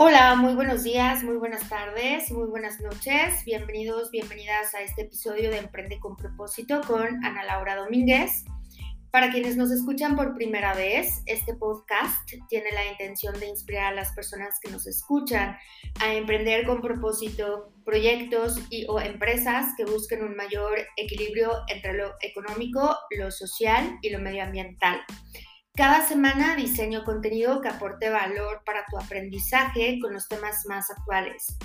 Hola, muy buenos días, muy buenas tardes, muy buenas noches. Bienvenidos, bienvenidas a este episodio de Emprende con propósito con Ana Laura Domínguez. Para quienes nos escuchan por primera vez, este podcast tiene la intención de inspirar a las personas que nos escuchan a emprender con propósito proyectos y o empresas que busquen un mayor equilibrio entre lo económico, lo social y lo medioambiental. Cada semana diseño contenido que aporte valor para tu aprendizaje con los temas más actuales.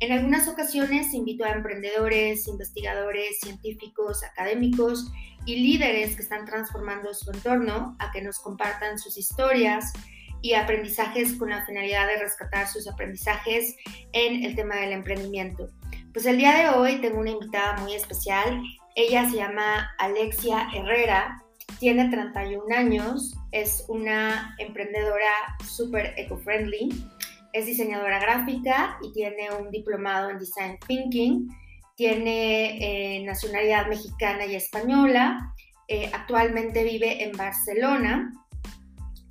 En algunas ocasiones invito a emprendedores, investigadores, científicos, académicos y líderes que están transformando su entorno a que nos compartan sus historias y aprendizajes con la finalidad de rescatar sus aprendizajes en el tema del emprendimiento. Pues el día de hoy tengo una invitada muy especial. Ella se llama Alexia Herrera tiene 31 años, es una emprendedora súper eco-friendly, es diseñadora gráfica y tiene un diplomado en Design Thinking, tiene eh, nacionalidad mexicana y española, eh, actualmente vive en Barcelona,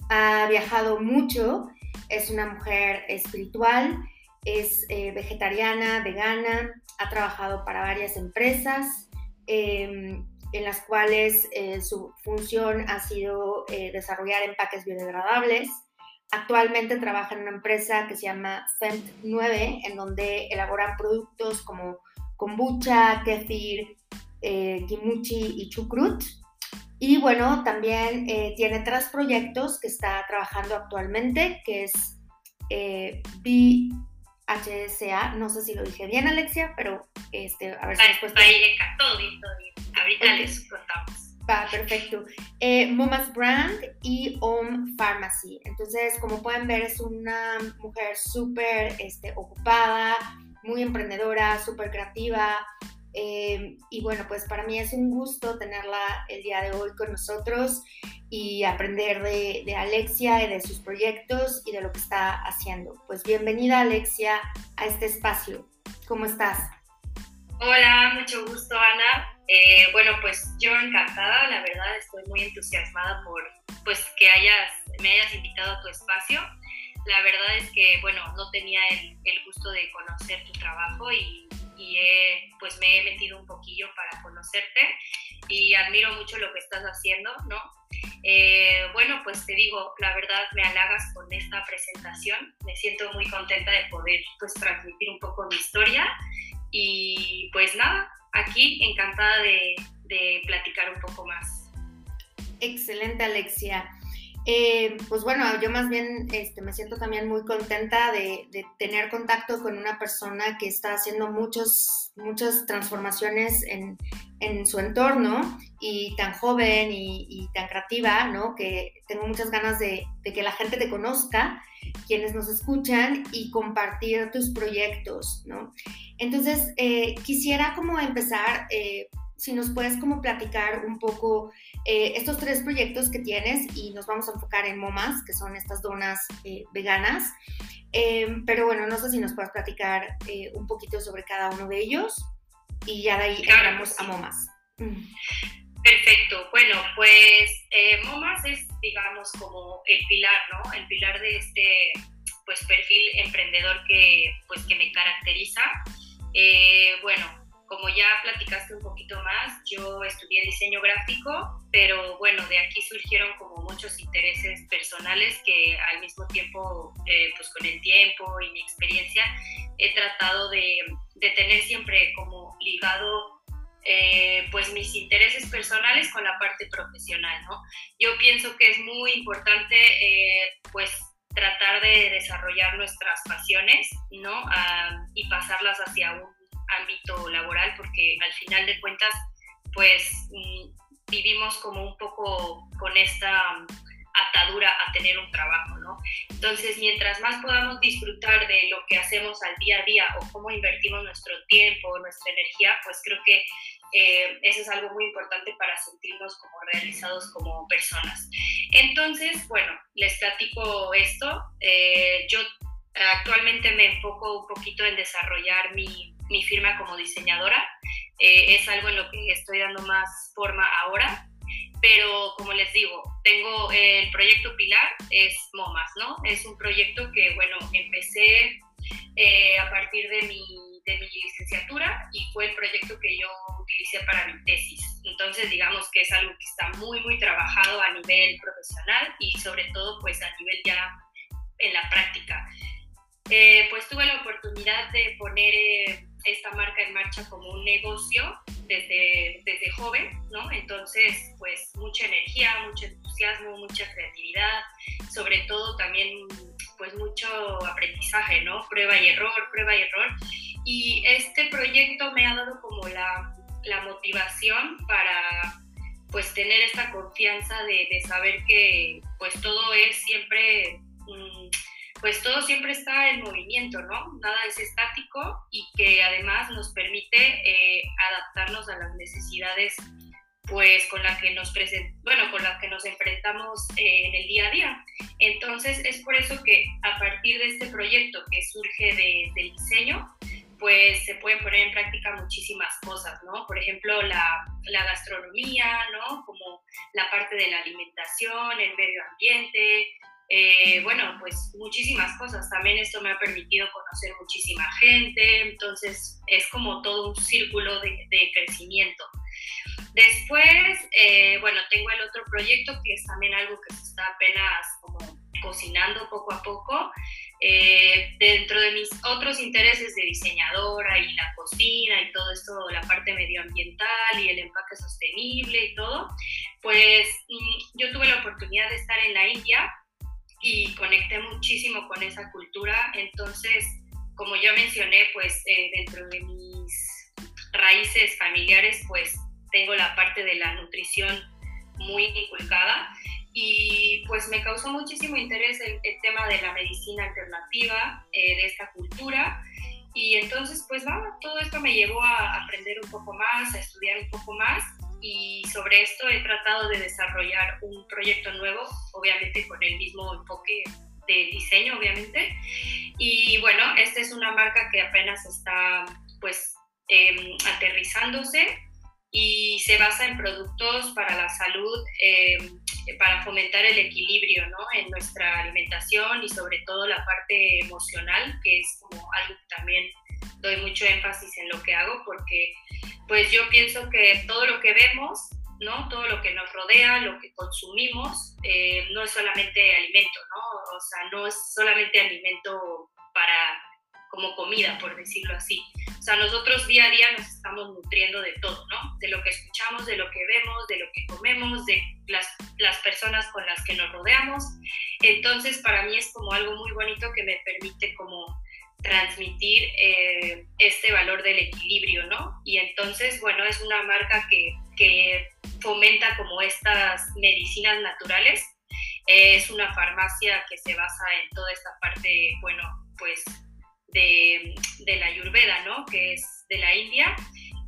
ha viajado mucho, es una mujer espiritual, es eh, vegetariana, vegana, ha trabajado para varias empresas. En las cuales eh, su función ha sido eh, desarrollar empaques biodegradables. Actualmente trabaja en una empresa que se llama Cent 9, en donde elaboran productos como kombucha, kefir, eh, kimuchi y chucrut. Y bueno, también tiene tres proyectos que está trabajando actualmente, que es BHSA, no sé si lo dije bien Alexia, pero este, a ver si después... Todo bien, todo bien. Ahorita les contamos. Va, perfecto. Eh, Momas Brand y Home Pharmacy. Entonces, como pueden ver, es una mujer súper este, ocupada, muy emprendedora, súper creativa. Eh, y bueno, pues para mí es un gusto tenerla el día de hoy con nosotros y aprender de, de, Alexia y de sus proyectos y de lo que está haciendo. Pues bienvenida Alexia a este espacio. ¿Cómo estás? Hola, mucho gusto Ana. Eh, bueno, pues yo encantada, la verdad estoy muy entusiasmada por pues que hayas, me hayas invitado a tu espacio. La verdad es que, bueno, no tenía el, gusto de conocer tu trabajo y, pues me he metido un poquillo para conocerte y admiro mucho lo que estás haciendo, ¿no? Eh, bueno, pues te digo, la verdad me halagas con esta presentación, me siento muy contenta de poder pues transmitir un poco mi historia y pues nada, aquí encantada de, platicar un poco más. Excelente, Alexia. Eh, pues bueno, yo más bien este, me siento también muy contenta de, tener contacto con una persona que está haciendo muchos, muchas transformaciones en, su entorno y tan joven y, tan creativa, ¿no? Que tengo muchas ganas de, de, que la gente te conozca, quienes nos escuchan y compartir tus proyectos, ¿no? Entonces, eh, quisiera como empezar, eh, si nos puedes como platicar un poco eh, estos tres proyectos que tienes y nos vamos a enfocar en MOMAS, que son estas donas veganas. pero bueno, no sé si nos puedes platicar un poquito sobre cada uno de ellos y ya de ahí entramos a MOMAS. Mm. Perfecto. Bueno, pues MOMAS es, digamos, como el pilar, ¿no? El pilar de este pues perfil emprendedor que pues que me caracteriza eh, bueno, como ya platicaste un más, yo estudié diseño gráfico, pero bueno, de aquí surgieron como muchos intereses personales que al mismo tiempo, eh, pues con el tiempo y mi experiencia, he tratado de, tener siempre como ligado eh, pues mis intereses personales con la parte profesional, ¿no? Yo pienso que es muy importante pues tratar de desarrollar nuestras pasiones, ¿no? Ah, y pasarlas hacia un ámbito laboral, porque al final de cuentas, pues mm, vivimos como un poco con esta atadura a tener un trabajo, ¿no? Entonces, mientras más podamos disfrutar de lo que hacemos al día a día o cómo invertimos nuestro tiempo, nuestra energía, pues creo que eh, eso es algo muy importante para sentirnos como realizados como personas. Entonces, bueno, les platico esto. Eh, yo actualmente me enfoco un poquito en desarrollar mi, mi firma como diseñadora. Eh, es algo en lo que estoy dando más forma ahora. pero como les digo, tengo el proyecto Pilar, es MOMAS, ¿no? Es un proyecto que, bueno, empecé eh, a partir de mi, de mi licenciatura y fue el proyecto que yo utilicé para mi tesis. Entonces, digamos que es algo que está muy, muy trabajado a nivel profesional y sobre todo, pues a nivel ya en la práctica. Eh, pues tuve la oportunidad de poner esta marca en marcha como un negocio desde, desde joven, ¿no? Entonces, pues mucha energía, mucho entusiasmo, mucha creatividad, sobre todo también pues mucho aprendizaje, ¿no? Prueba y error, prueba y error. Y este proyecto me ha dado como la, la motivación para pues tener esta confianza de, de, saber que pues todo es siempre pues todo siempre está en movimiento, ¿no? Nada es estático y que además nos permite eh, adaptarnos a las necesidades pues con las que nos bueno, con las que nos enfrentamos eh, en el día a día. Entonces es por eso que a partir de este proyecto que surge de, del diseño, pues se pueden poner en práctica muchísimas cosas, ¿no? Por ejemplo, la, la, gastronomía, ¿no? Como la parte de la alimentación, el medio ambiente, eh, bueno, pues muchísimas cosas. También esto me ha permitido conocer muchísima gente, entonces es como todo un círculo de, crecimiento. Después, eh, bueno, tengo el otro proyecto que es también algo que se está apenas como cocinando poco a poco. Eh, dentro de mis otros intereses de diseñadora y la cocina y todo esto, la parte medioambiental y el empaque sostenible y todo, pues mm, yo tuve la oportunidad de estar en la India y conecté muchísimo con esa cultura. Entonces, como ya mencioné, pues eh, dentro de mis raíces familiares, pues tengo la parte de la nutrición muy inculcada y pues me causó muchísimo interés el, tema de la medicina alternativa, eh, de esta cultura. Y entonces, pues nada, todo esto me llevó a aprender un poco más, a estudiar un poco más y sobre esto he tratado de desarrollar un proyecto nuevo, obviamente con el mismo enfoque de diseño, obviamente. Y bueno, esta es una marca que apenas está pues em, aterrizándose y se basa en productos para la salud, em, para fomentar el equilibrio ¿no? en nuestra alimentación y sobre todo la parte emocional, que es como algo que también doy mucho énfasis en lo que hago porque pues yo pienso que todo lo que vemos, ¿no? Todo lo que nos rodea, lo que consumimos, eh, no es solamente alimento, ¿no? O sea, no es solamente alimento para como comida, por decirlo así. O sea, nosotros día a día nos estamos nutriendo de todo, ¿no? De lo que escuchamos, de lo que vemos, de lo que comemos, de las, las personas con las que nos rodeamos. Entonces, para mí es como algo muy bonito que me permite como transmitir eh, este valor del equilibrio, ¿no? Y entonces, bueno, es una marca que, que fomenta como estas medicinas naturales. es una farmacia que se basa en toda esta parte, bueno, pues de, de la Ayurveda, ¿no? Que es de la India.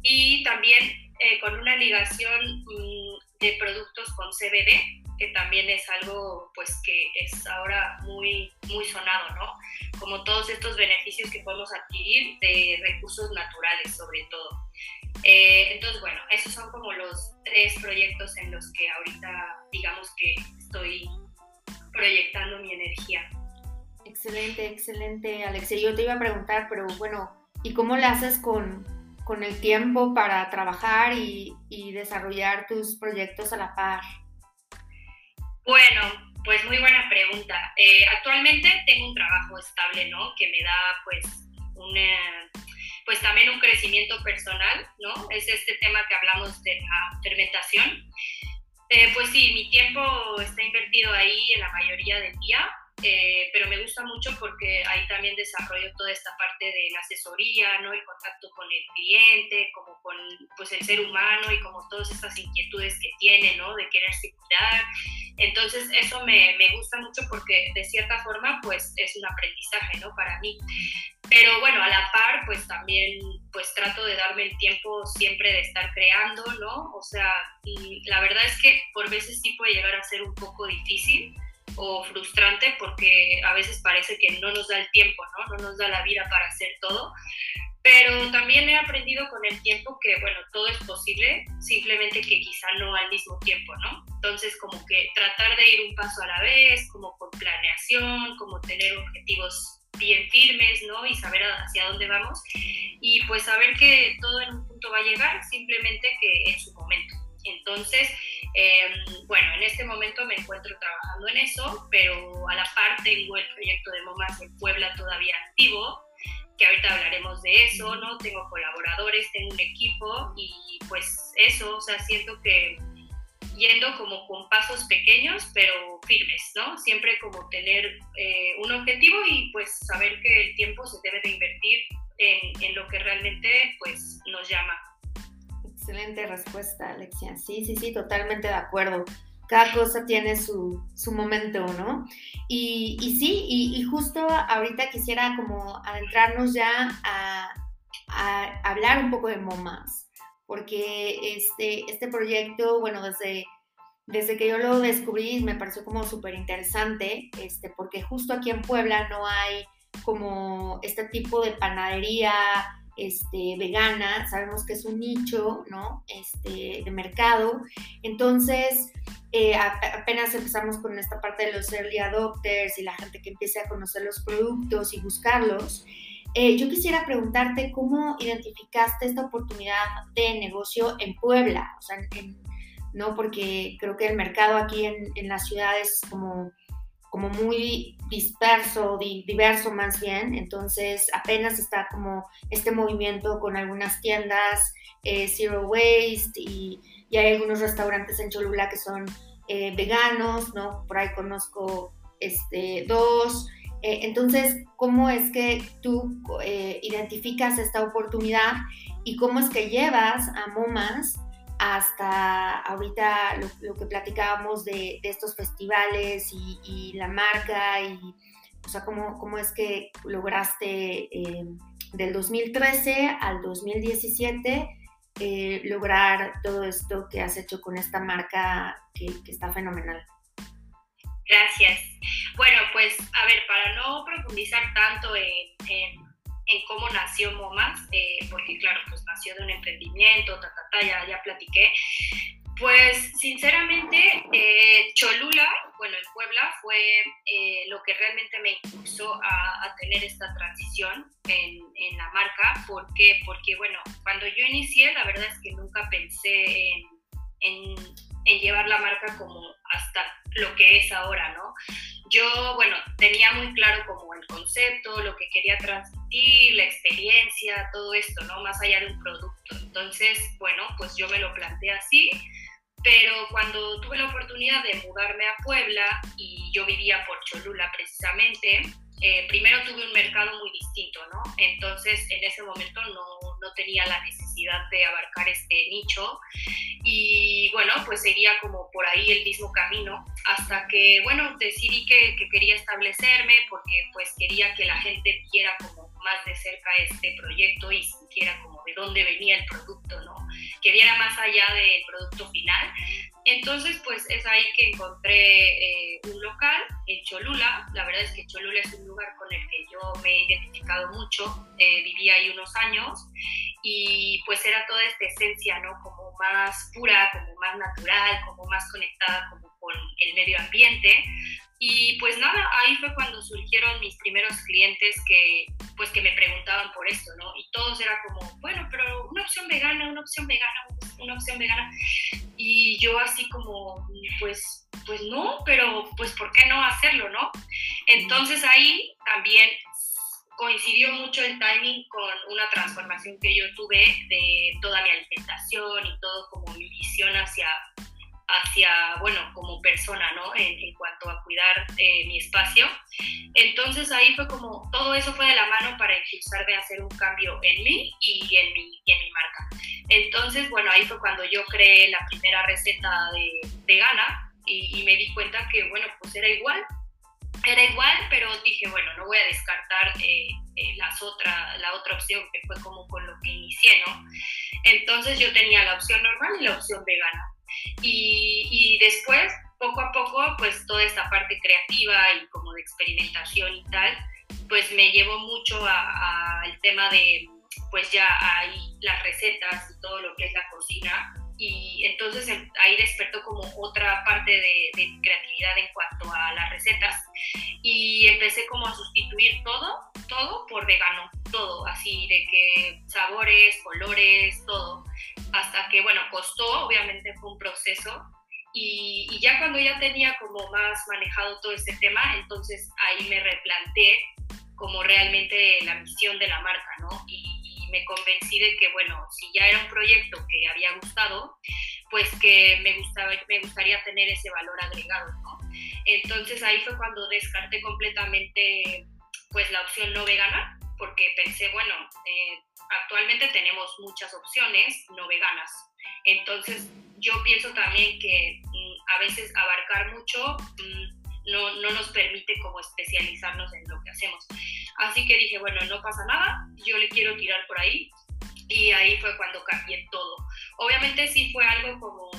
Y también eh, con una ligación mm, de productos con CBD, que también es algo pues que es ahora muy, muy sonado, ¿no? Como todos estos beneficios que podemos adquirir de recursos naturales sobre todo. Eh, entonces, bueno, esos son como los tres proyectos en los que ahorita digamos que estoy proyectando mi energía. Excelente, excelente, Alexia. Yo te iba a preguntar, pero bueno, ¿y cómo lo haces con, con el tiempo para trabajar y, desarrollar tus proyectos a la par? Bueno, pues muy buena pregunta. Eh, actualmente tengo un trabajo estable, ¿no? Que me da pues pues también un crecimiento personal, ¿no? Es este tema que hablamos de la fermentación. Eh, pues sí, mi tiempo está invertido ahí en la mayoría del día, eh, pero me gusta mucho porque ahí también desarrollo toda esta parte de la asesoría, ¿no? El contacto con el cliente, como con pues, el ser humano y como todas estas inquietudes que tiene, ¿no? De quererse cuidar. Entonces eso me, me gusta mucho porque de cierta forma pues es un aprendizaje, ¿no? Para mí. Pero bueno, a la par pues también pues trato de darme el tiempo siempre de estar creando, ¿no? O sea, la verdad es que por veces sí puede llegar a ser un poco difícil o frustrante porque a veces parece que no nos da el tiempo, ¿no? No nos da la vida para hacer todo. pero también he aprendido con el tiempo que, bueno, todo es posible, simplemente que quizá no al mismo tiempo, ¿no? Entonces, como que tratar de ir un paso a la vez, como con planeación, como tener objetivos bien firmes, ¿no? Y saber hacia dónde vamos. Y pues saber que todo en un punto va a llegar, simplemente que en su momento. Entonces, em, bueno, en este momento me encuentro trabajando en eso, pero a la par tengo el proyecto de MoMAS en Puebla todavía activo que ahorita hablaremos de eso, ¿no? Tengo colaboradores, tengo un equipo y pues eso, o sea, siento que yendo como con pasos pequeños pero firmes, ¿no? Siempre como tener eh, un objetivo y pues saber que el tiempo se debe de invertir en, en lo que realmente pues nos llama. Excelente respuesta, Alexia. Sí, sí, sí, totalmente de acuerdo cada cosa tiene su, su momento, ¿no? Y, y sí, y, justo ahorita quisiera como adentrarnos ya a, a, hablar un poco de MOMAS, porque este, este proyecto, bueno, desde, desde que yo lo descubrí me pareció como súper interesante, este, porque justo aquí en Puebla no hay como este tipo de panadería este, vegana, sabemos que es un nicho, ¿no? Este, de mercado. Entonces, eh, apenas empezamos con esta parte de los early adopters y la gente que empiece a conocer los productos y buscarlos. Eh, yo quisiera preguntarte cómo identificaste esta oportunidad de negocio en Puebla, no porque creo que el mercado aquí en, en la ciudad es como como muy disperso, diverso más bien, entonces apenas está como este movimiento con algunas tiendas eh, Zero Waste y, hay algunos restaurantes en Cholula que son eh, veganos, ¿no? Por ahí conozco este, dos. Eh, entonces, ¿cómo es que tú identificas esta oportunidad y cómo es que llevas a MoMAS hasta ahorita lo, que platicábamos de, estos festivales y, la marca y, o sea, cómo, cómo es que lograste eh, del 2013 al 2017 eh, lograr todo esto que has hecho con esta marca que, está fenomenal. Gracias. Bueno, pues a ver, para no profundizar tanto en en cómo nació MoMAS, eh, porque claro, pues nació de un emprendimiento, ta, ta, ta, ya, ya platiqué. Pues sinceramente, eh, Cholula, bueno, en Puebla, fue eh, lo que realmente me impulsó a, tener esta transición en, en, la marca. ¿Por qué? Porque, bueno, cuando yo inicié, la verdad es que nunca pensé en, en, en llevar la marca como hasta lo que es ahora, ¿no? Yo, bueno, tenía muy claro como el concepto, lo que quería transmitir, la experiencia, todo esto, ¿no? Más allá de un producto. Entonces, bueno, pues yo me lo planteé así, pero cuando tuve la oportunidad de mudarme a Puebla y yo vivía por Cholula precisamente, eh, primero tuve un mercado muy distinto, ¿no? Entonces en ese momento no, no, tenía la necesidad de abarcar este nicho y bueno, pues seguía como por ahí el mismo camino hasta que, bueno, decidí que, que quería establecerme porque pues quería que la gente viera como más de cerca este proyecto y sintiera como de dónde venía el producto, ¿no? Que viera más allá del producto final. Entonces, pues es ahí que encontré eh, un local en Cholula. La verdad es que Cholula es un lugar con el que yo me he identificado mucho. Eh, viví ahí unos años y pues era toda esta esencia, ¿no? Como más pura, como más natural, como más conectada como con el medio ambiente. Y pues nada, ahí fue cuando surgieron mis primeros clientes que pues que me preguntaban por esto, ¿no? Y todos era como, bueno, pero una opción vegana, una opción vegana, una opción vegana. Y yo así como, pues, pues no, pero pues ¿por qué no hacerlo, no? Entonces ahí también coincidió mucho el timing con una transformación que yo tuve de toda mi alimentación y todo como mi visión hacia hacia, bueno, como persona, ¿no? En, cuanto a cuidar eh, mi espacio. Entonces ahí fue como, todo eso fue de la mano para impulsarme a hacer un cambio en mí y en mi, en mi marca. Entonces, bueno, ahí fue cuando yo creé la primera receta de vegana y, y me di cuenta que, bueno, pues era igual, era igual, pero dije, bueno, no voy a descartar eh, eh, las otra, la otra opción, que fue como con lo que inicié, ¿no? Entonces yo tenía la opción normal y la opción vegana. Y, después, poco a poco, pues toda esta parte creativa y como de experimentación y tal, pues me llevó mucho al tema de, pues ya hay las recetas y todo lo que es la cocina y entonces ahí despertó como otra parte de, creatividad en cuanto a las recetas. Y empecé como a sustituir todo, todo por vegano, todo, así de que sabores, colores, todo, hasta que bueno, costó, obviamente fue un proceso. Y, y ya cuando ya tenía como más manejado todo este tema, entonces ahí me replanteé como realmente la misión de la marca, ¿no? Y, me convencí de que, bueno, si ya era un proyecto que había gustado, pues que me, gustaba, me gustaría tener ese valor agregado. Entonces ahí fue cuando descarté completamente pues la opción no vegana, porque pensé, bueno, eh, actualmente tenemos muchas opciones no veganas. Entonces yo pienso también que mm, a veces abarcar mucho mm, no, no nos permite como especializarnos en lo que hacemos. Así que dije, bueno, no pasa nada, yo le quiero tirar por ahí. Y ahí fue cuando cambié todo. Obviamente sí fue algo como,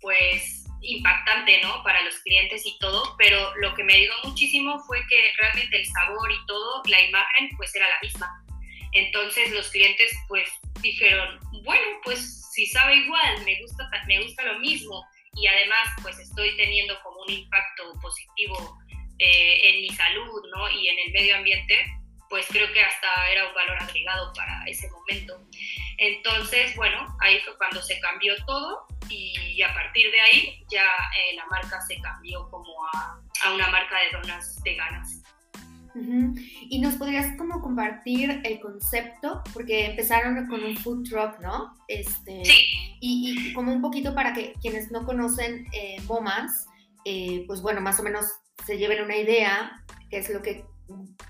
pues, impactante, ¿no? Para los clientes y todo, pero lo que me ayudó muchísimo fue que realmente el sabor y todo, la imagen, pues era la misma. Entonces los clientes, pues, dijeron, bueno, pues si sabe igual, me gusta, me gusta lo mismo y además, pues estoy teniendo como un impacto positivo eh, en mi salud ¿no? y en el medio ambiente, pues creo que hasta era un valor agregado para ese momento. Entonces, bueno, ahí fue cuando se cambió todo y a partir de ahí ya eh, la marca se cambió como a, a una marca de donas veganas. Y nos podrías como compartir el concepto, porque empezaron con un food truck, ¿no? Este, sí. y, como un poquito para que quienes no conocen eh, MoMAS, eh, pues bueno, más o menos se lleven una idea, qué es lo que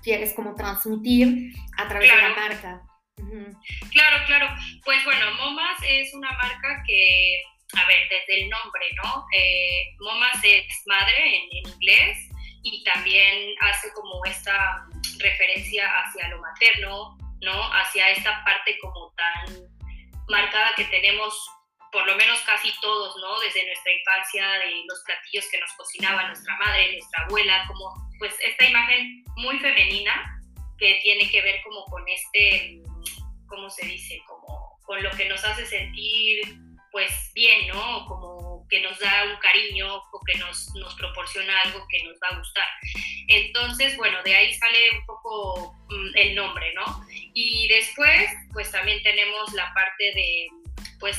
quieres como transmitir a través de la marca. Claro, claro. Pues bueno, Momas es una marca que, a ver, desde el nombre, ¿no? Eh, Momas es madre en, inglés y también hace como esta referencia hacia lo materno, ¿no? Hacia esta parte como tan marcada que tenemos por lo menos casi todos, ¿no? Desde nuestra infancia, de los platillos que nos cocinaba nuestra madre, nuestra abuela, como pues esta imagen muy femenina que tiene que ver como con este, ¿cómo se dice? Como con lo que nos hace sentir pues bien, ¿no? Como que nos da un cariño o que nos, nos proporciona algo que nos va a gustar. Entonces, bueno, de ahí sale un poco mm, el nombre, ¿no? Y después, pues también tenemos la parte de, pues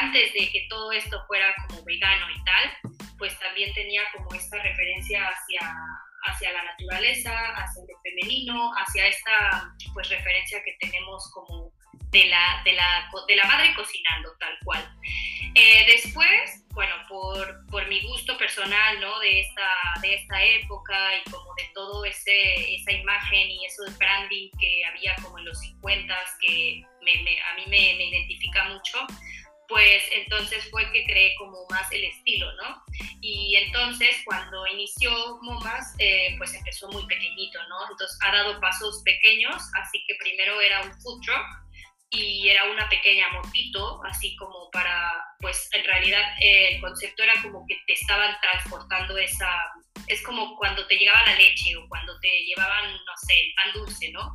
antes de que todo esto fuera como vegano y tal, pues también tenía como esta referencia hacia, hacia la naturaleza, hacia lo femenino, hacia esta pues referencia que tenemos como de la, de la, de la madre cocinando tal cual. Eh, después, bueno, por, por, mi gusto personal, ¿no? De esta, de esta época y como de todo ese, esa imagen y eso de branding que había como en los 50 que me, a mí me, me identifica mucho, pues entonces fue que creé como más el estilo, ¿no? Y entonces cuando inició Momas, eh, pues empezó muy pequeñito, ¿no? Entonces ha dado pasos pequeños, así que primero era un food truck y era una pequeña motito, así como para, pues en realidad eh, el concepto era como que te estaban transportando esa, es como cuando te llegaba la leche o cuando te llevaban, no sé, el pan dulce, ¿no?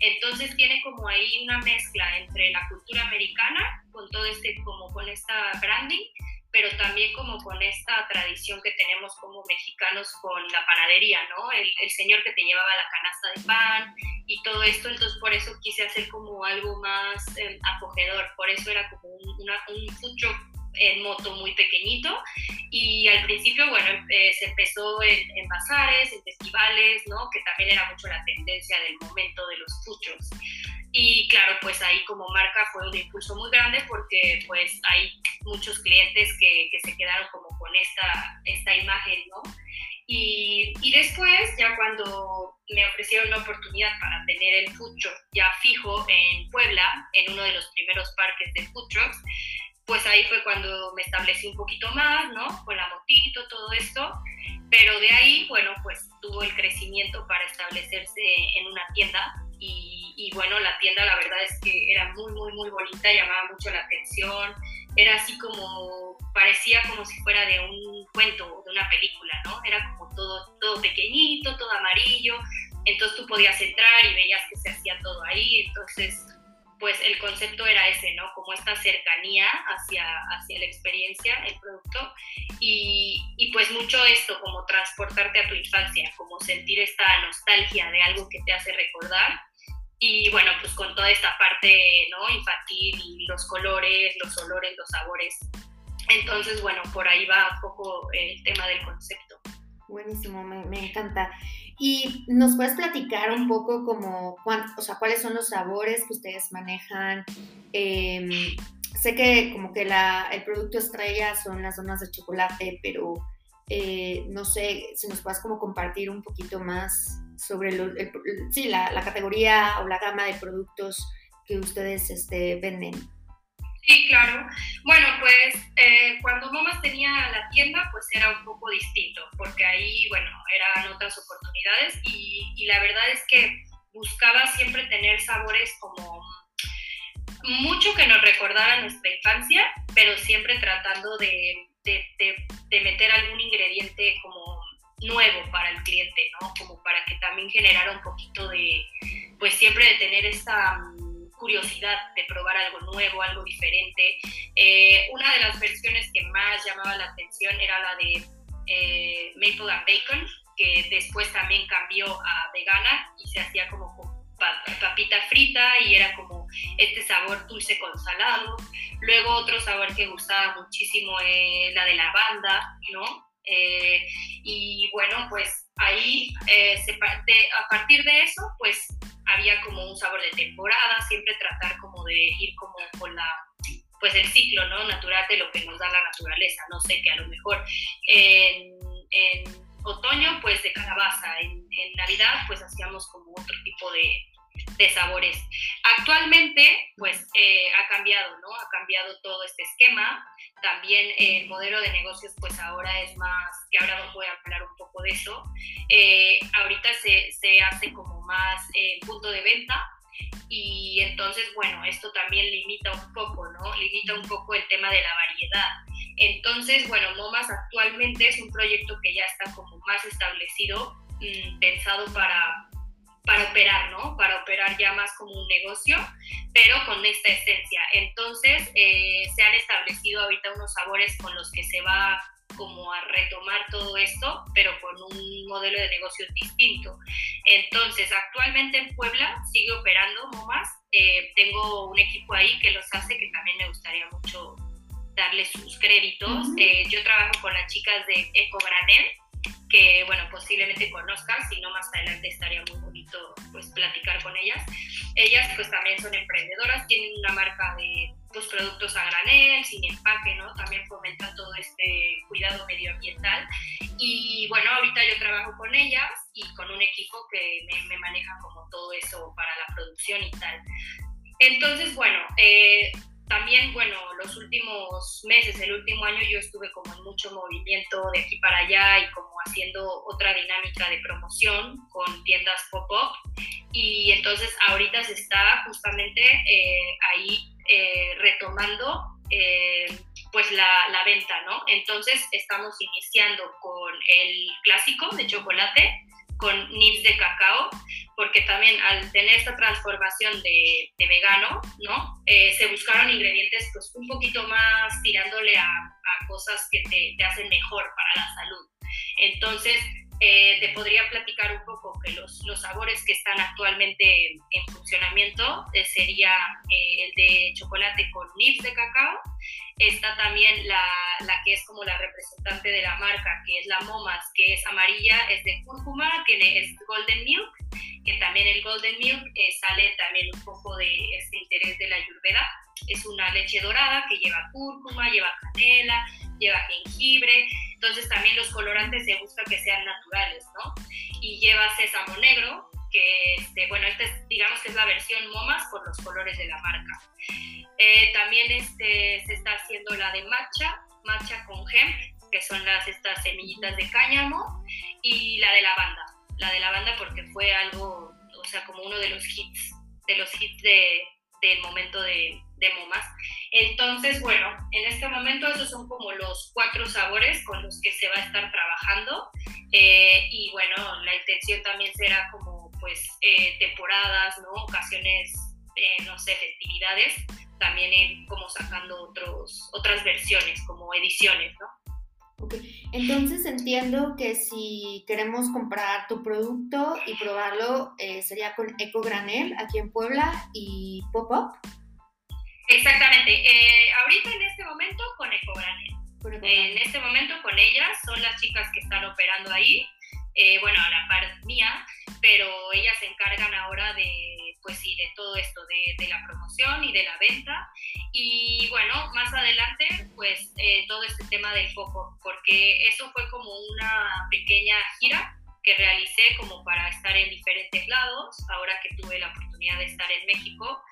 Entonces tiene como ahí una mezcla entre la cultura americana con todo este, como con esta branding, pero también como con esta tradición que tenemos como mexicanos con la panadería, ¿no? El, señor que te llevaba la canasta de pan y todo esto, entonces por eso quise hacer como algo más eh, acogedor, por eso era como un, una, un food truck en moto muy pequeñito y al principio, bueno, eh, se empezó en, en, bazares, en festivales, ¿no? Que también era mucho la tendencia del momento de los food trucks. Y claro, pues ahí como marca fue un impulso muy grande porque pues hay muchos clientes que, que se quedaron como con esta, esta imagen, ¿no? Y, y, después, ya cuando me ofrecieron la oportunidad para tener el food ya fijo en Puebla, en uno de los primeros parques de food pues ahí fue cuando me establecí un poquito más, ¿no? Con la motito, todo esto. Pero de ahí, bueno, pues tuvo el crecimiento para establecerse en una tienda y, bueno, la tienda la verdad es que era muy, muy, muy bonita, llamaba mucho la atención, era así como, parecía como si fuera de un cuento, de una película, ¿no? Era como todo, todo pequeñito, todo amarillo, entonces tú podías entrar y veías que se hacía todo ahí, entonces pues el concepto era ese, ¿no? Como esta cercanía hacia, hacia la experiencia, el producto, y, y, pues mucho esto, como transportarte a tu infancia, como sentir esta nostalgia de algo que te hace recordar, y bueno, pues con toda esta parte, ¿no? Infantil y los colores, los olores, los sabores. Entonces, bueno, por ahí va un poco el tema del concepto. Buenísimo, me, encanta. Y nos puedes platicar un poco como, o sea, cuáles son los sabores que ustedes manejan. Em, sé que como que la, el producto estrella son las donas de chocolate, pero eh, no sé si nos puedes como compartir un poquito más sobre sí, la, categoría o la gama de productos que ustedes este, venden. Sí, claro. Bueno, pues eh, cuando Momas tenía la tienda, pues era un poco distinto, porque ahí, bueno, eran otras oportunidades y, y la verdad es que buscaba siempre tener sabores como mucho que nos recordaran nuestra infancia, pero siempre tratando de, de, de, meter algún ingrediente como nuevo para el cliente, ¿no? Como para que también generara un poquito de, pues siempre de tener esta curiosidad de probar algo nuevo, algo diferente. Eh, una de las versiones que más llamaba la atención era la de eh, Maple and Bacon, que después también cambió a vegana y se hacía como con papita frita y era como este sabor dulce con salado. Luego otro sabor que gustaba muchísimo es la de lavanda, ¿no? Eh, y bueno, pues ahí se, a partir de eso, pues había como un sabor de temporada, siempre tratar como de ir como con la pues el ciclo ¿no? natural de lo que nos da la naturaleza, no sé, que a lo mejor en, otoño pues de calabaza, en, Navidad pues hacíamos como otro tipo de, de sabores. Actualmente, pues eh, ha cambiado, ¿no? Ha cambiado todo este esquema. También el modelo de negocios, pues ahora es más, que ahora voy a hablar un poco de eso. Eh, ahorita se, se, hace como más eh, punto de venta y entonces, bueno, esto también limita un poco, ¿no? Limita un poco el tema de la variedad. Entonces, bueno, MOMAS actualmente es un proyecto que ya está como más establecido, mm, pensado para para operar, ¿no? Para operar ya más como un negocio, pero con esta esencia. Entonces, eh, se han establecido ahorita unos sabores con los que se va como a retomar todo esto, pero con un modelo de negocio distinto. Entonces, actualmente en Puebla sigue operando MOMAS. Eh, tengo un equipo ahí que los hace, que también me gustaría mucho darle sus créditos. Eh, yo trabajo con las chicas de Eco Granel, que, bueno, posiblemente conozcan, si no más adelante estaría muy bonito, pues, platicar con ellas. Ellas, pues, también son emprendedoras, tienen una marca de, pues, productos a granel, sin empaque, ¿no? También fomentan todo este cuidado medioambiental. Y, bueno, ahorita yo trabajo con ellas y con un equipo que me, me maneja como todo eso para la producción y tal. Entonces, bueno, eh, también, bueno, los últimos meses, el último año yo estuve como en mucho movimiento de aquí para allá y como haciendo otra dinámica de promoción con tiendas pop-up y entonces ahorita se está justamente eh, ahí eh, retomando eh, pues la, la, venta, ¿no? Entonces estamos iniciando con el clásico de chocolate con nibs de cacao, porque también al tener esta transformación de, vegano, ¿no? Eh, se buscaron ingredientes pues un poquito más tirándole a, cosas que te, hacen mejor para la salud. Entonces, eh, te podría platicar un poco que los, los, sabores que están actualmente en funcionamiento eh, sería el de chocolate con nibs de cacao, Está también la, la, que es como la representante de la marca, que es la Momas, que es amarilla, es de cúrcuma, tiene es Golden Milk, que también el Golden Milk eh, sale también un poco de este interés de la Ayurveda. Es una leche dorada que lleva cúrcuma, lleva canela, lleva jengibre, entonces también los colorantes se busca que sean naturales, ¿no? Y lleva sésamo negro, que este, bueno, esta es, digamos que es la versión MOMAS por los colores de la marca. Eh, también este, se está haciendo la de matcha, matcha con gem, que son las, estas semillitas de cáñamo, y la de lavanda, la de lavanda porque fue algo, o sea, como uno de los hits, de los hits de, del momento de, de MOMAS. Entonces, bueno, en este momento esos son como los cuatro sabores con los que se va a estar trabajando. Eh, y bueno, la intención también será como pues eh, temporadas, ¿no? Ocasiones eh, no sé, festividades, también como sacando otros, otras versiones, como ediciones, ¿no? Entonces entiendo que si queremos comprar tu producto y probarlo, eh, sería con Eco Granel aquí en Puebla y Pop-Up. Exactamente. Eh, ahorita en este momento con Eco Granel. en este momento con ellas, son las chicas que están operando ahí. Eh, bueno, a la par mía, pero ellas se encargan ahora de pues sí, de todo esto, de, la promoción y de la venta. Y bueno, más adelante, pues eh, todo este tema del foco, porque eso fue como una pequeña gira que realicé como para estar en diferentes lados, ahora que tuve la oportunidad de estar en México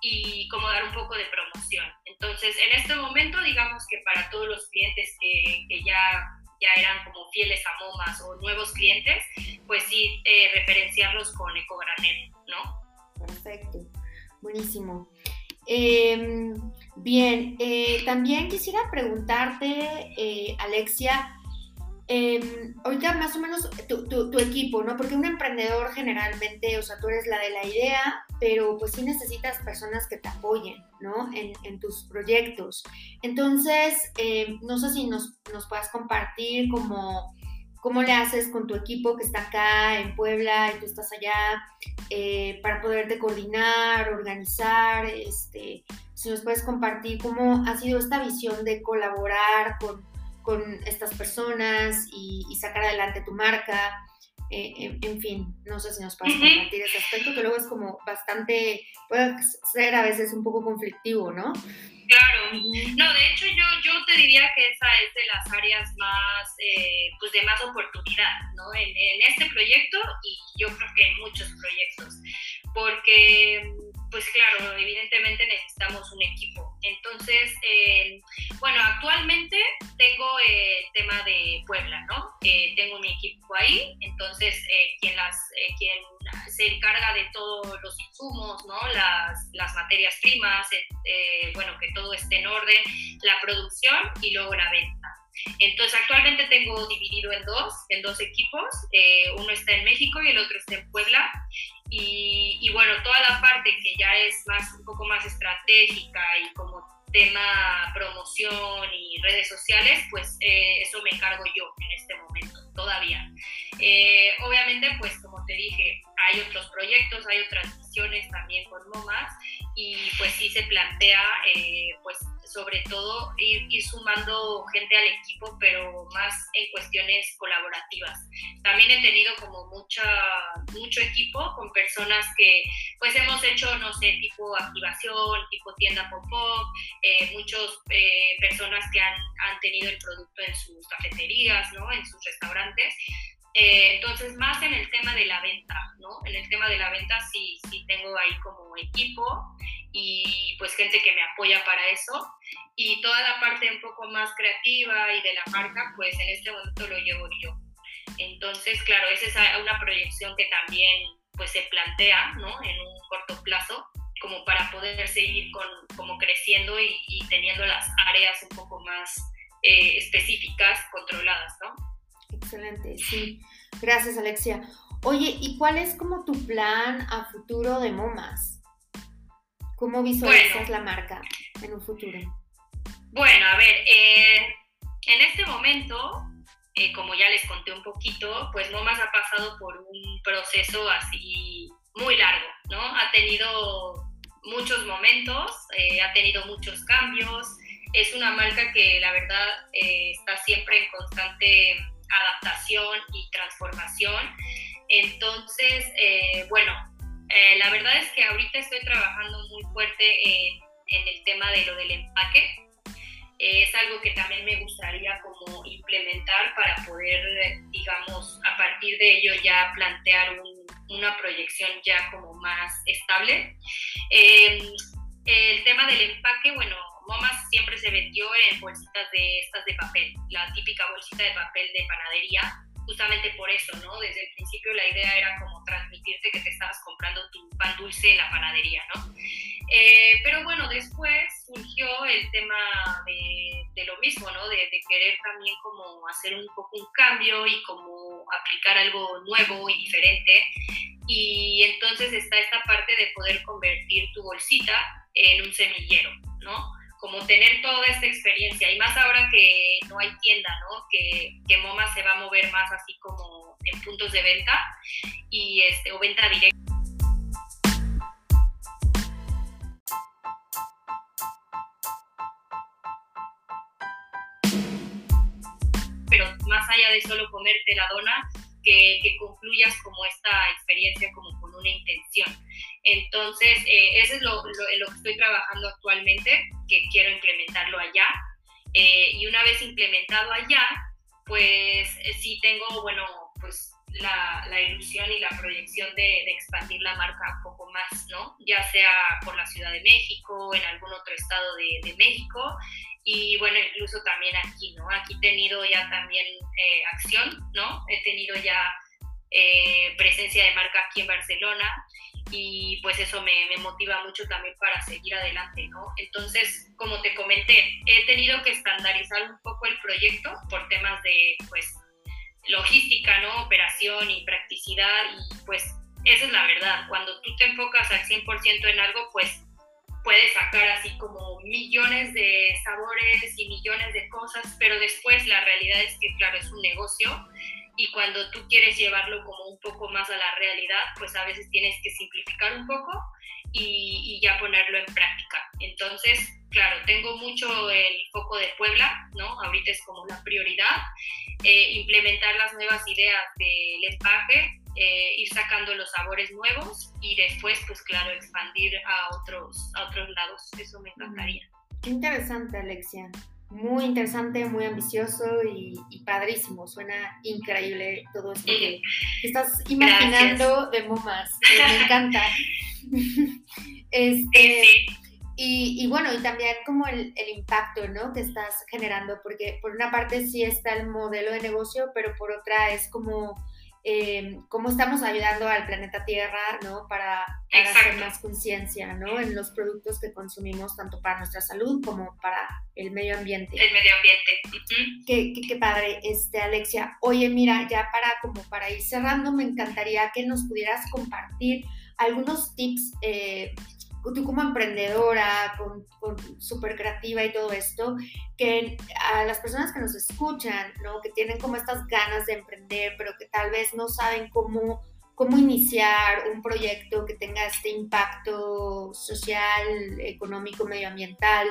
y como dar un poco de promoción. Entonces, en este momento, digamos que para todos los clientes que, que ya ya eran como fieles a MoMAS o nuevos clientes, pues sí, eh, referenciarlos con EcoGranel, ¿no? Perfecto, buenísimo. Em, bien, eh, también quisiera preguntarte, eh, Alexia, eh, ahorita más o menos tu, equipo, ¿no? Porque un emprendedor generalmente, o sea, tú eres la de la idea, pero pues sí necesitas personas que te apoyen, ¿no? En, tus proyectos. Entonces, em, no sé si nos, nos puedas compartir como ¿Cómo le haces con tu equipo que está acá en Puebla y tú estás allá eh, para poderte coordinar, organizar? Este, si nos puedes compartir cómo ha sido esta visión de colaborar con, con estas personas y, sacar adelante tu marca. Eh, en, fin, no sé si nos puedes compartir ese aspecto que luego es como bastante, puede ser a veces un poco conflictivo, ¿no? Claro, no, de hecho yo, yo te diría que esa es de las áreas más, eh, pues de más oportunidad, ¿no? En, en, este proyecto y yo creo que en muchos proyectos, porque pues claro, evidentemente necesitamos un equipo. Entonces, eh, bueno, actualmente tengo el tema de Puebla, ¿no? Eh, tengo mi equipo ahí, entonces eh, quien, las, quien se encarga de todos los insumos, ¿no? Las, las materias primas, bueno, que todo esté en orden, la producción y luego la venta. Entonces, actualmente tengo dividido en dos, en dos equipos. uno está en México y el otro está en Puebla. Y, bueno, toda la parte que ya es más, un poco más estratégica y como tema promoción y redes sociales, pues eh, eso me encargo yo en este momento, todavía. Eh, obviamente, pues como te dije, hay otros proyectos, hay otras visiones también con MOMAS y pues sí se plantea eh, pues sobre todo ir, sumando gente al equipo, pero más en cuestiones colaborativas. También he tenido como mucha, mucho equipo con personas que pues hemos hecho, no sé, tipo activación, tipo tienda pop-up, eh, muchas eh, personas que han, han tenido el producto en sus cafeterías, ¿no? En sus restaurantes. Eh, entonces, más en el tema de la venta, ¿no? En el tema de la venta sí, sí tengo ahí como equipo y pues gente que me apoya para eso. Y toda la parte un poco más creativa y de la marca, pues en este momento lo llevo yo. Entonces, claro, esa es una proyección que también pues se plantea, ¿no? En un corto plazo, como para poder seguir con, como creciendo y, teniendo las áreas un poco más eh, específicas, controladas, ¿no? Excelente, sí. Gracias, Alexia. Oye, ¿y cuál es como tu plan a futuro de MoMAS? ¿Cómo visualizas la marca en un futuro? Bueno, a ver, eh, en este momento, eh, como ya les conté un poquito, pues MoMAS ha pasado por un proceso así muy largo, ¿no? Ha tenido muchos momentos, eh, ha tenido muchos cambios, es una marca que la verdad está siempre en constante adaptación y transformación. Entonces, eh, bueno, eh, la verdad es que ahorita estoy trabajando muy fuerte en, el tema de lo del empaque. es algo que también me gustaría como implementar para poder, digamos, a partir de ello ya plantear una proyección ya como más estable. Em, el tema del empaque, bueno, Momas siempre se vendió en bolsitas de estas de papel, la típica bolsita de papel de panadería, justamente por eso, ¿no? Desde el principio la idea era como transmitirte que te estabas comprando tu pan dulce en la panadería, ¿no? Eh, pero bueno, después surgió el tema de, lo mismo, ¿no? De, de, querer también como hacer un poco un cambio y como aplicar algo nuevo y diferente. y entonces está esta parte de poder convertir tu bolsita en un semillero, ¿no? Como tener toda esta experiencia y más ahora que no hay tienda, ¿no? Que, que MoMA se va a mover más así como en puntos de venta y este, o venta directa. Pero más allá de solo comerte la dona, que, concluyas como esta experiencia como con una intención. Entonces, eh, eso es lo, en lo que estoy trabajando actualmente, que quiero implementarlo allá. Eh, y una vez implementado allá, pues eh, sí tengo, bueno, pues la, la, ilusión y la proyección de, expandir la marca un poco más, ¿no? Ya sea por la Ciudad de México, en algún otro estado de, de México y bueno, incluso también aquí, ¿no? Aquí he tenido ya también eh, acción, ¿no? He tenido ya eh, presencia de marca aquí en Barcelona y pues eso me, me, motiva mucho también para seguir adelante, ¿no? Entonces, como te comenté, he tenido que estandarizar un poco el proyecto por temas de, pues, logística, ¿no? Operación y practicidad y pues esa es la verdad. Cuando tú te enfocas al 100% en algo, pues puedes sacar así como millones de sabores y millones de cosas, pero después la realidad es que, claro, es un negocio y cuando tú quieres llevarlo como un poco más a la realidad, pues a veces tienes que simplificar un poco y, ya ponerlo en práctica. Entonces, claro, tengo mucho el foco de Puebla, ¿no? Ahorita es como la prioridad, eh, implementar las nuevas ideas del empaque, eh, ir sacando los sabores nuevos y después, pues claro, expandir a otros, a otros lados. Eso me encantaría. Qué interesante, Alexia. Muy interesante, muy ambicioso y, padrísimo. Suena increíble todo esto que, estás imaginando de Momas. Me encanta. este, Y, bueno, y también como el, el, impacto, ¿no? Que estás generando, porque por una parte sí está el modelo de negocio, pero por otra es como eh, cómo estamos ayudando al planeta Tierra, ¿no? Para, hacer más conciencia, ¿no? En los productos que consumimos, tanto para nuestra salud como para el medio ambiente. El medio ambiente. qué, qué, padre, este, Alexia. Oye, mira, ya para, como para ir cerrando, me encantaría que nos pudieras compartir algunos tips eh, tú como emprendedora, con, súper creativa y todo esto, que a las personas que nos escuchan, ¿no? que tienen como estas ganas de emprender, pero que tal vez no saben cómo, cómo iniciar un proyecto que tenga este impacto social, económico, medioambiental,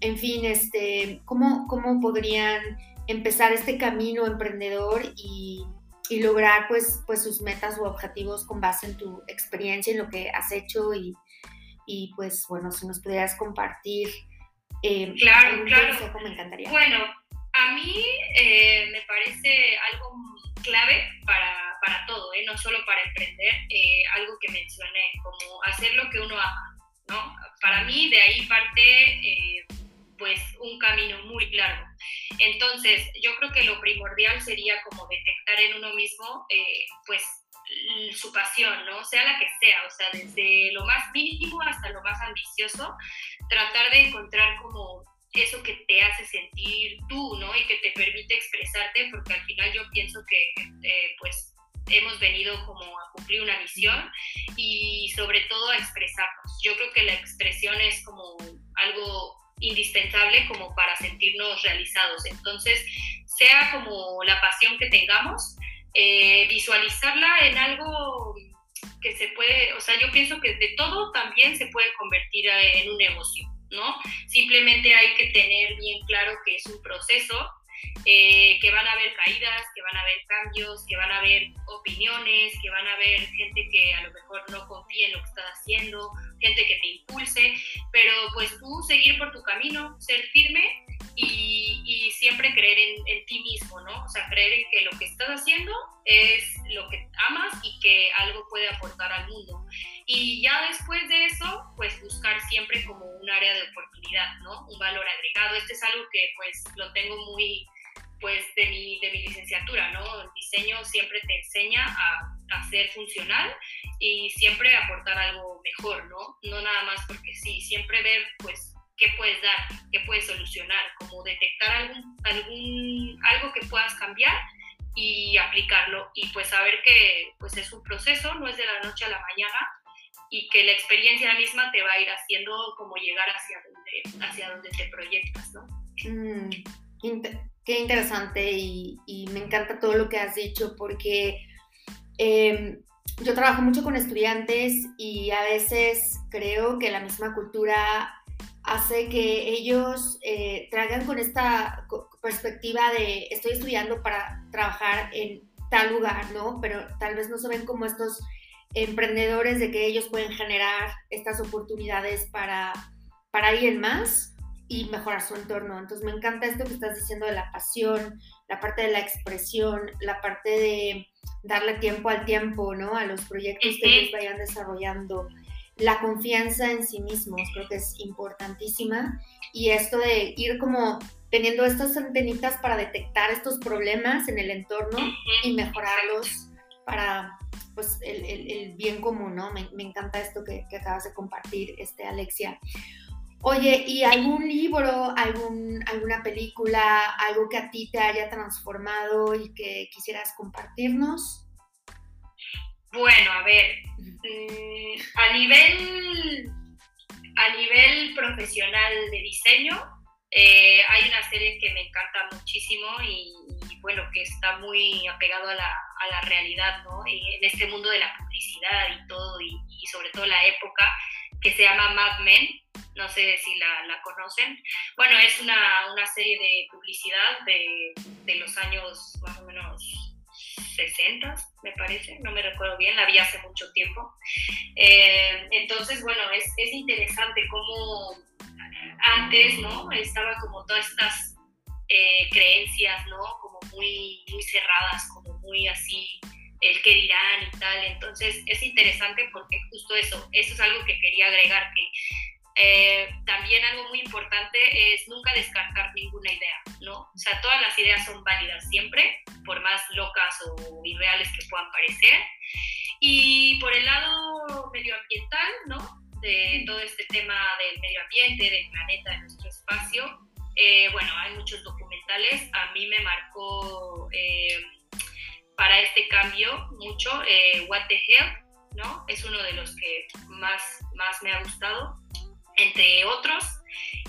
en fin, este, ¿cómo, cómo podrían empezar este camino emprendedor y, y lograr pues, pues sus metas o objetivos con base en tu experiencia, en lo que has hecho y, y pues bueno, si nos pudieras compartir eh, claro, claro. me encantaría. Bueno, a mí eh, me parece algo clave para, para todo, ¿eh? no solo para emprender, eh, algo que mencioné, como hacer lo que uno ama, ¿no? Para mí de ahí parte pues un camino muy largo. Entonces, yo creo que lo primordial sería como detectar en uno mismo, pues su pasión, ¿no? Sea la que sea, o sea, desde lo más mínimo hasta lo más ambicioso, tratar de encontrar como eso que te hace sentir tú, ¿no? Y que te permite expresarte, porque al final yo pienso que, eh, pues, hemos venido como a cumplir una misión y sobre todo a expresarnos. Yo creo que la expresión es como algo indispensable como para sentirnos realizados. Entonces, sea como la pasión que tengamos, eh, visualizarla en algo que se puede, o sea, yo pienso que de todo también se puede convertir en un negocio, ¿no? Simplemente hay que tener bien claro que es un proceso, eh, que van a haber caídas, que van a haber cambios, que van a haber opiniones, que van a haber gente que a lo mejor no confía en lo que estás haciendo, gente que te impulse, pero pues tú seguir por tu camino, ser firme y, siempre creer en, ti mismo, ¿no? O sea, creer en que lo que estás haciendo es lo que amas y que algo puede aportar al mundo. Y ya después de eso, pues buscar siempre como un área de oportunidad, ¿no? Un valor agregado. Este es algo que pues lo tengo muy, pues de mi, de mi licenciatura, ¿no? El diseño siempre te enseña a, a ser funcional y siempre aportar algo mejor, ¿no? No nada más porque sí, siempre ver pues qué puedes dar, qué puedes solucionar, como detectar algún, algún, algo que puedas cambiar y aplicarlo y pues saber que pues es un proceso, no es de la noche a la mañana y que la experiencia misma te va a ir haciendo como llegar hacia donde, hacia donde te proyectas, ¿no? Mm, qué interesante y, me encanta todo lo que has dicho porque em, yo trabajo mucho con estudiantes y a veces creo que la misma cultura hace que ellos eh, traigan con esta perspectiva de estoy estudiando para trabajar en tal lugar, ¿no? Pero tal vez no se ven como estos emprendedores de que ellos pueden generar estas oportunidades para, para alguien más y mejorar su entorno. Entonces me encanta esto que estás diciendo de la pasión, la parte de la expresión, la parte de darle tiempo al tiempo, ¿no? A los proyectos que ellos vayan desarrollando. La confianza en sí mismos creo que es importantísima y esto de ir como teniendo estas antenitas para detectar estos problemas en el entorno y mejorarlos para pues el, bien común, ¿no? Me, encanta esto que, que, acabas de compartir, este, Alexia. Oye, ¿y algún libro, algún, alguna película, algo que a ti te haya transformado y que quisieras compartirnos? Bueno, a ver, mm, a nivel, a nivel profesional de diseño, eh, hay una serie que me encanta muchísimo y, bueno, que está muy apegado a la, a la realidad, ¿no? En este mundo de la publicidad y todo, y, y sobre todo la época, que se llama Mad Men, no sé si la, la conocen. Bueno, es una, una serie de publicidad de, de, los años más o menos 60, me parece, no me recuerdo bien, la vi hace mucho tiempo. Eh, entonces, bueno, es, es interesante cómo antes, ¿no? Estaba como todas estas eh, creencias, ¿no? Como muy, muy cerradas, como muy así el que dirán y tal. Entonces es interesante porque justo eso, eso es algo que quería agregar, que eh, también algo muy importante es nunca descartar ninguna idea, ¿no? O sea, todas las ideas son válidas siempre, por más locas o irreales que puedan parecer. Y por el lado medioambiental, ¿no? De todo este tema del medio ambiente, del planeta, de nuestro espacio, eh, bueno, hay muchos documentales. A mí me marcó... Eh, para este cambio mucho. Eh, What the Hell, ¿no? Es uno de los que más, más me ha gustado, entre otros.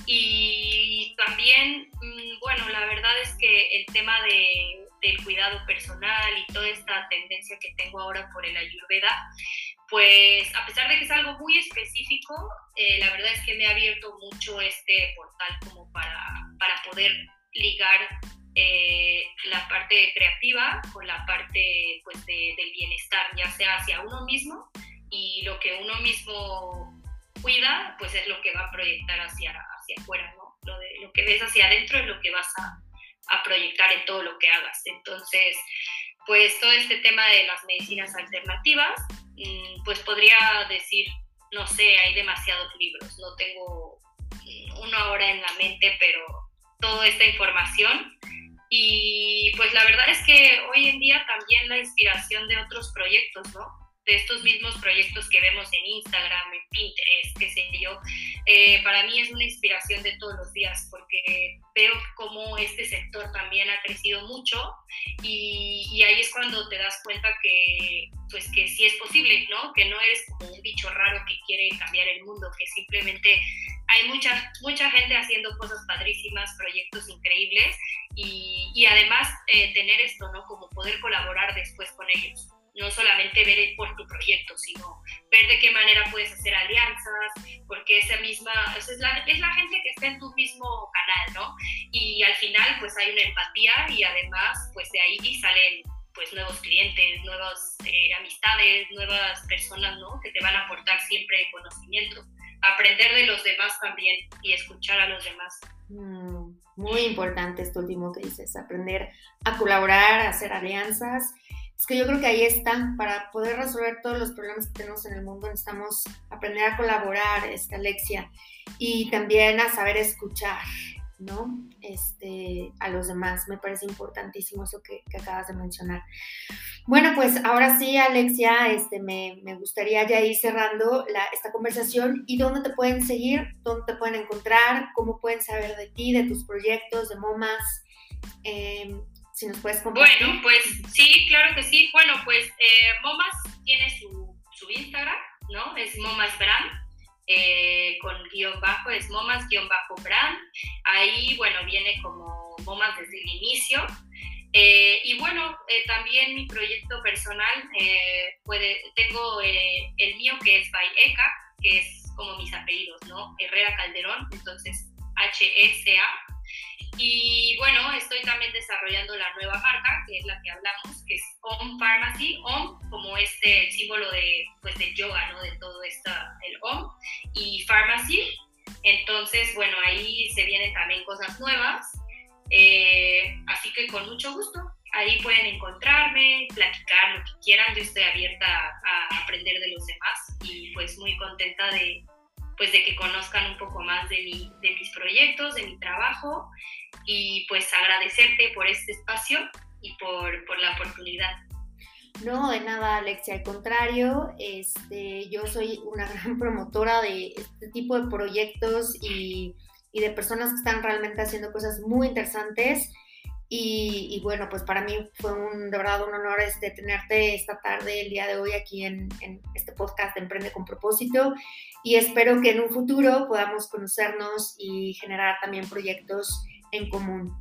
Y también, mm, bueno, la verdad es que el tema de, del cuidado personal y toda esta tendencia que tengo ahora por el Ayurveda, pues a pesar de que es algo muy específico, eh, la verdad es que me ha abierto mucho este portal como para, para poder ligar eh, la parte creativa con la parte pues, del bienestar, ya sea hacia uno mismo y lo que uno mismo cuida, pues es lo que va a proyectar hacia, hacia afuera, ¿no? Lo, de, lo que ves hacia adentro es lo que vas a, proyectar en todo lo que hagas. Entonces, pues todo este tema de las medicinas alternativas, mm, pues podría decir, no sé, hay demasiados libros, no tengo una hora en la mente, pero toda esta información y pues la verdad es que hoy en día también la inspiración de otros proyectos, ¿no? De estos mismos proyectos que vemos en Instagram, en Pinterest, qué sé yo, eh, para mí es una inspiración de todos los días porque veo cómo este sector también ha crecido mucho y, ahí es cuando te das cuenta que, pues que sí es posible, ¿no? Que no eres como un bicho raro que quiere cambiar el mundo, que simplemente hay mucha, mucha gente haciendo cosas padrísimas, proyectos increíbles y, y además eh, tener esto, ¿no? Como poder colaborar después con ellos. No solamente ver por tu proyecto, sino ver de qué manera puedes hacer alianzas, porque esa misma, es la, es la gente que está en tu mismo canal, ¿no? Y al final, pues hay una empatía y además, pues de ahí salen pues nuevos clientes, nuevas eh, amistades, nuevas personas, ¿no? Que te van a aportar siempre conocimiento aprender de los demás también y escuchar a los demás. Mm, muy importante esto último que dices, aprender a colaborar, a hacer alianzas. Es que yo creo que ahí está, para poder resolver todos los problemas que tenemos en el mundo necesitamos aprender a colaborar, esta Alexia, y también a saber escuchar, ¿no? Este, a los demás. Me parece importantísimo eso que, acabas de mencionar. Bueno, pues ahora sí, Alexia, este, me, gustaría ya ir cerrando esta conversación y dónde te pueden seguir, dónde te pueden encontrar, cómo pueden saber de ti, de tus proyectos, de MOMAS. Em, Bueno, pues sí, claro que sí. Bueno, pues eh, Momas tiene su, su, Instagram, ¿no? Es Momas Brand. Eh, con guion bajo, es Momas guion bajo brand. Ahí, bueno, viene como Momas desde el inicio. Eh, y bueno, también mi proyecto personal, tengo el mío que es by que es como mis apellidos, ¿no? Herrera Calderón, entonces H-E-C-A y bueno, estoy también desarrollando la nueva marca, que es la que hablamos, que es Om Pharmacy. Om como este símbolo de, pues, de yoga, ¿no? De todo esto, el Om. Y Pharmacy. Entonces, bueno, ahí se vienen también cosas nuevas. Eh, así que con mucho gusto. Ahí pueden encontrarme, platicar lo que quieran. Yo estoy abierta a aprender de los demás y pues muy contenta de, pues de que conozcan un poco más de, mi, de mis proyectos, de mi trabajo y pues agradecerte por este espacio y por, por la oportunidad. No, de nada, Alexia, al contrario, este, yo soy una gran promotora de este tipo de proyectos y, y de personas que están realmente haciendo cosas muy interesantes. Y, y, bueno, pues para mí fue un, de verdad un honor este, tenerte esta tarde, el día de hoy, aquí en, en este podcast de Emprende con propósito. Y espero que en un futuro podamos conocernos y generar también proyectos en común.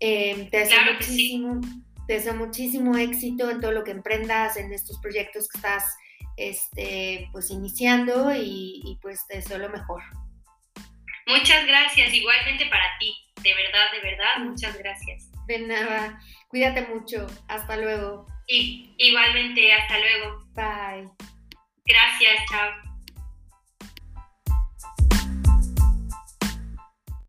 Eh, te, deseo muchísimo, te deseo muchísimo éxito en todo lo que emprendas, en estos proyectos que estás este, pues iniciando y, y pues te deseo lo mejor. Muchas gracias, igualmente para ti, de verdad, de verdad, muchas gracias. De nada, cuídate mucho, hasta luego. Y, igualmente, hasta luego. Bye. Gracias, chao.